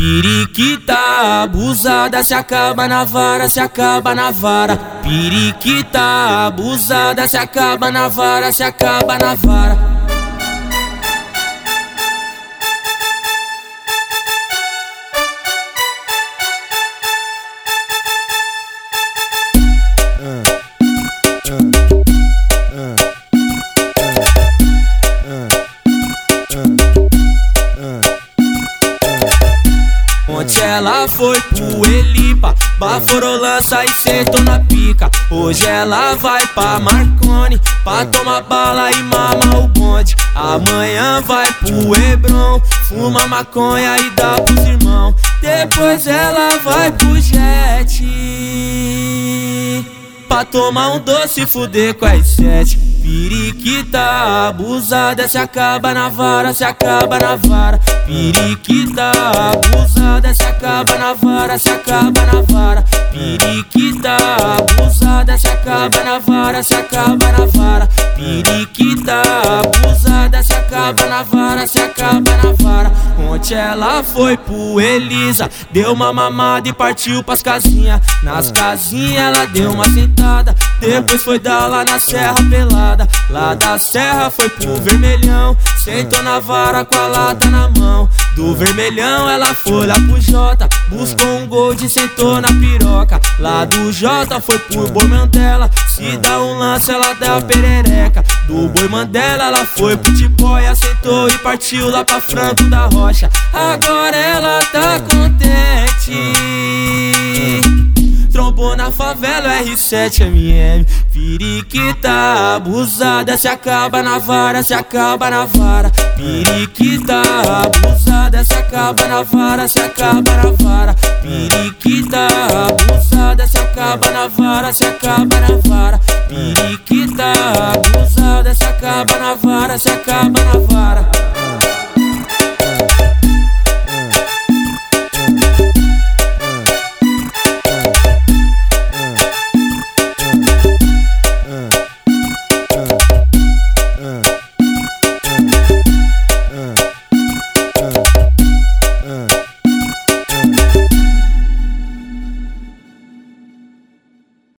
Periquita abusada se acaba na vara, se acaba na vara. Periquita abusada se acaba na vara, se acaba na vara. Ontem ela foi pro Elipa, baforou lança e sentou na pica. Hoje ela vai pra Marconi, pra tomar bala e mama o bonde. Amanhã vai pro Hebron, fuma maconha e dá pros irmãos. Depois ela vai pro Jet, pra tomar um doce e fuder com as sete. Periquita abusada se acaba na vara, se acaba na vara. Periquita abusada se acaba na vara, se acaba na vara. Periquita abusada se acaba na vara, se acaba na vara. Periquita abusada se acaba na vara, se acaba na vara. Ontem ela foi pro Elisa, deu uma mamada e partiu pras casinhas. Nas casinhas ela deu uma sentada, depois foi dar lá na Serra Pelada. Lá da Serra foi pro Vermelhão, sentou na vara com a lata na mão. Do Vermelhão ela foi lá pro Jota, buscou gold sentou na piroca. Lá do Jota foi pro Boi Mandela, se dá um lance ela dá a perereca. Do Boi Mandela ela foi pro Tipóia, sentou e partiu lá pra Franco da Rocha. Agora ela tá contente. Trombou na favela R7MM Periquita abusada se acaba na vara, se acaba na vara Periquita abusada se acaba na vara, se acaba na vara. Periquita abusada se acaba na vara, se acaba na vara. Periquita abusada se acaba na vara, se acaba na vara